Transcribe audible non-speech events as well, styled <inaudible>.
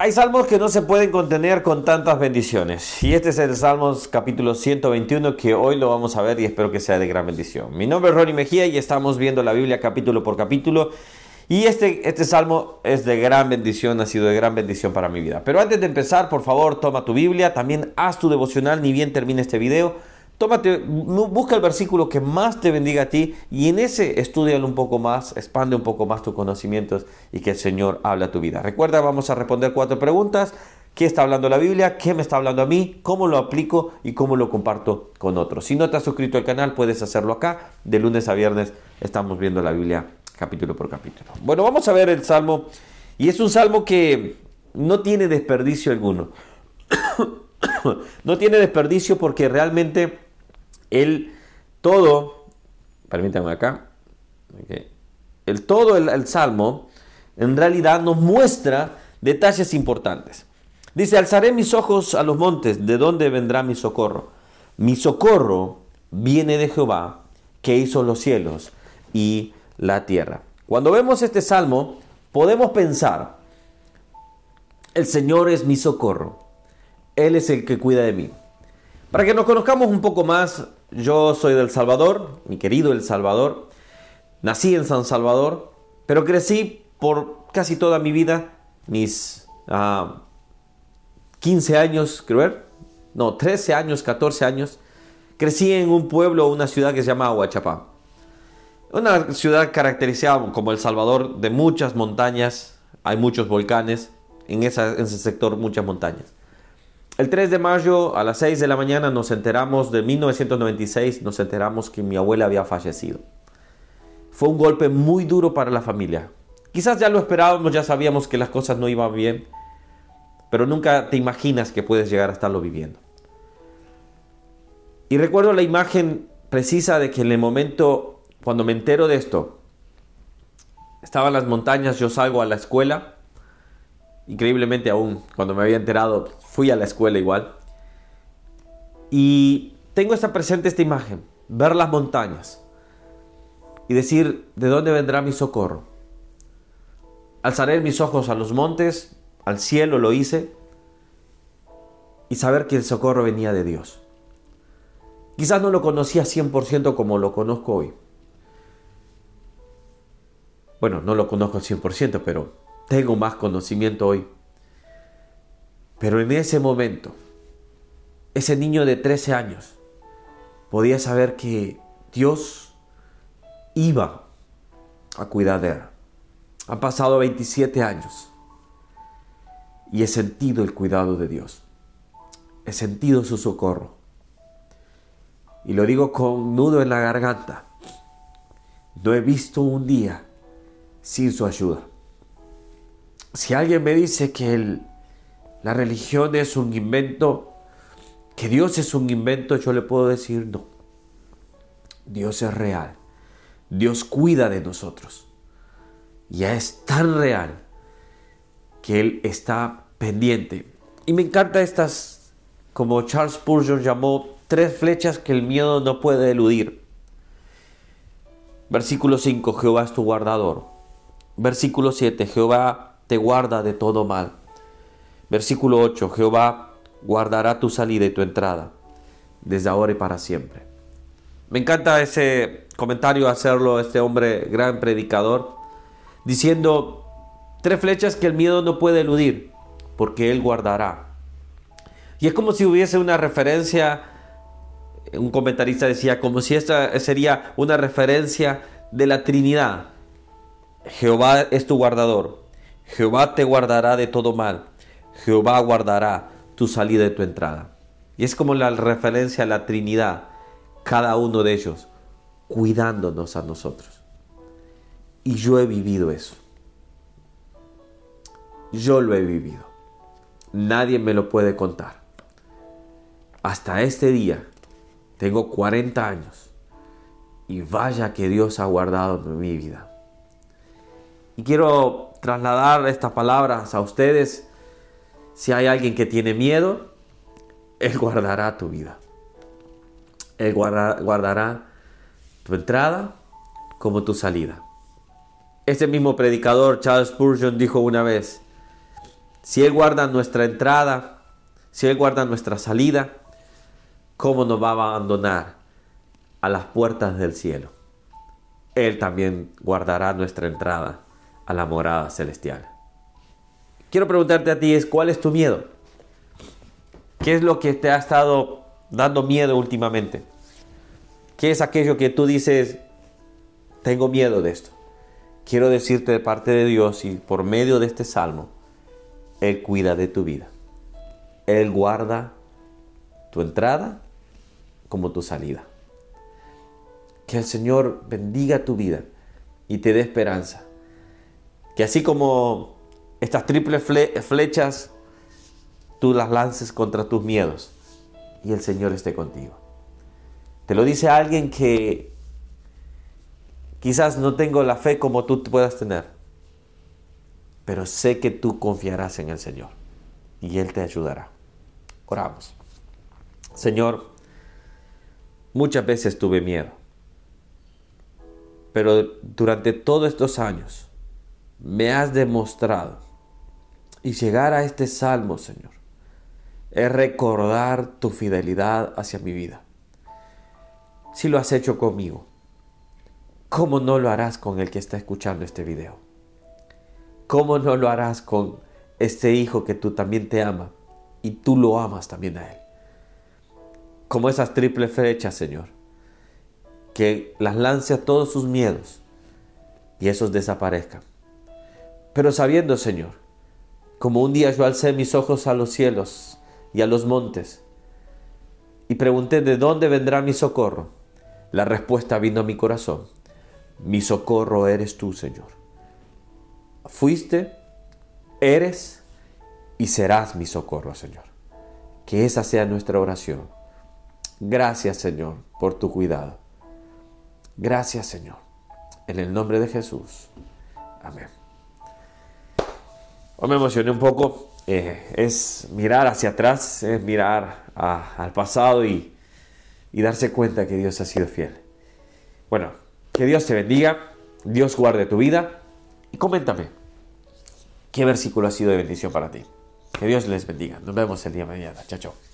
Hay salmos que no se pueden contener con tantas bendiciones. Y este es el Salmos capítulo 121 que hoy lo vamos a ver y espero que sea de gran bendición. Mi nombre es Ronnie Mejía y estamos viendo la Biblia capítulo por capítulo. Y este, este salmo es de gran bendición, ha sido de gran bendición para mi vida. Pero antes de empezar, por favor, toma tu Biblia, también haz tu devocional, ni bien termine este video. Tómate, busca el versículo que más te bendiga a ti y en ese estudialo un poco más, expande un poco más tus conocimientos y que el Señor hable a tu vida. Recuerda, vamos a responder cuatro preguntas. ¿Qué está hablando la Biblia? ¿Qué me está hablando a mí? ¿Cómo lo aplico? ¿Y cómo lo comparto con otros? Si no te has suscrito al canal, puedes hacerlo acá. De lunes a viernes estamos viendo la Biblia capítulo por capítulo. Bueno, vamos a ver el Salmo. Y es un Salmo que no tiene desperdicio alguno. <coughs> no tiene desperdicio porque realmente el todo, permítanme acá, el todo el, salmo en realidad nos muestra detalles importantes. Dice, alzaré mis ojos a los montes, ¿de dónde vendrá mi socorro? Mi socorro viene de Jehová, que hizo los cielos y la tierra. Cuando vemos este salmo, podemos pensar, el Señor es mi socorro, Él es el que cuida de mí. Para que nos conozcamos un poco más, yo soy del Salvador, mi querido El Salvador. Nací en San Salvador, pero crecí por casi toda mi vida, mis 15 ah, años, creo, no, 13 años, 14 años. Crecí en un pueblo, una ciudad que se llama Huachapá. Una ciudad caracterizada como El Salvador de muchas montañas, hay muchos volcanes, en ese sector muchas montañas. El 3 de mayo a las 6 de la mañana nos enteramos, de 1996, nos enteramos que mi abuela había fallecido. Fue un golpe muy duro para la familia. Quizás ya lo esperábamos, ya sabíamos que las cosas no iban bien, pero nunca te imaginas que puedes llegar a estarlo viviendo. Y recuerdo la imagen precisa de que en el momento, cuando me entero de esto, estaba en las montañas, yo salgo a la escuela, increíblemente aún, cuando me había enterado, fui a la escuela igual. Y tengo esta presente esta imagen, ver las montañas y decir, ¿de dónde vendrá mi socorro? Alzaré mis ojos a los montes, al cielo lo hice, y saber que el socorro venía de Dios. Quizás no lo conocía 100% como lo conozco hoy. Bueno, no lo conozco 100%, pero tengo más conocimiento hoy pero en ese momento, ese niño de 13 años podía saber que Dios iba a cuidar de él. Han pasado 27 años y he sentido el cuidado de Dios. He sentido su socorro. Y lo digo con nudo en la garganta. No he visto un día sin su ayuda. Si alguien me dice que el la religión es un invento, que Dios es un invento, yo le puedo decir no. Dios es real. Dios cuida de nosotros. Ya es tan real que Él está pendiente. Y me encanta estas, como Charles Spurgeon llamó, tres flechas que el miedo no puede eludir. Versículo 5, Jehová es tu guardador. Versículo 7, Jehová te guarda de todo mal. Versículo 8. Jehová guardará tu salida y tu entrada, desde ahora y para siempre. Me encanta ese comentario hacerlo este hombre, gran predicador, diciendo tres flechas que el miedo no puede eludir, porque él guardará. Y es como si hubiese una referencia, un comentarista decía, como si esta sería una referencia de la Trinidad. Jehová es tu guardador, Jehová te guardará de todo mal, Jehová guardará tu salida y tu entrada. Y es como la referencia a la Trinidad, cada uno de ellos cuidándonos a nosotros. Y yo he vivido eso. Yo lo he vivido. Nadie me lo puede contar. Hasta este día tengo 40 años y vaya que Dios ha guardado mi vida. Y quiero trasladar estas palabras a ustedes si hay alguien que tiene miedo, Él guardará tu vida. Él guardará tu entrada como tu salida. Este mismo predicador, Charles Spurgeon, dijo una vez, Si Él guarda nuestra entrada, si Él guarda nuestra salida, ¿cómo nos va a abandonar a las puertas del cielo? Él también guardará nuestra entrada a la morada celestial. Quiero preguntarte a ti es, ¿cuál es tu miedo? ¿Qué es lo que te ha estado dando miedo últimamente? ¿Qué es aquello que tú dices, tengo miedo de esto? Quiero decirte de parte de Dios y por medio de este salmo, Él cuida de tu vida. Él guarda tu entrada como tu salida. Que el Señor bendiga tu vida y te dé esperanza. Que así como estas triples flechas, tú las lances contra tus miedos y el Señor esté contigo. Te lo dice alguien que quizás no tengo la fe como tú puedas tener, pero sé que tú confiarás en el Señor y Él te ayudará. Oramos. Señor, muchas veces tuve miedo, pero durante todos estos años me has demostrado y llegar a este salmo, Señor, es recordar tu fidelidad hacia mi vida. Si lo has hecho conmigo, ¿cómo no lo harás con el que está escuchando este video? ¿Cómo no lo harás con este hijo que tú también te ama y tú lo amas también a él? Como esas triples flechas, Señor, que las lance a todos sus miedos y esos desaparezcan. Pero sabiendo, Señor, como un día yo alcé mis ojos a los cielos y a los montes y pregunté de dónde vendrá mi socorro, la respuesta vino a mi corazón. Mi socorro eres tú, Señor. Fuiste, eres y serás mi socorro, Señor. Que esa sea nuestra oración. Gracias, Señor, por tu cuidado. Gracias, Señor. En el nombre de Jesús. Amén. Hoy me emocioné un poco. Eh, es mirar hacia atrás, es mirar al pasado y, darse cuenta que Dios ha sido fiel. Bueno, que Dios te bendiga, Dios guarde tu vida y coméntame qué versículo ha sido de bendición para ti. Que Dios les bendiga. Nos vemos el día de mañana. Chao, chao.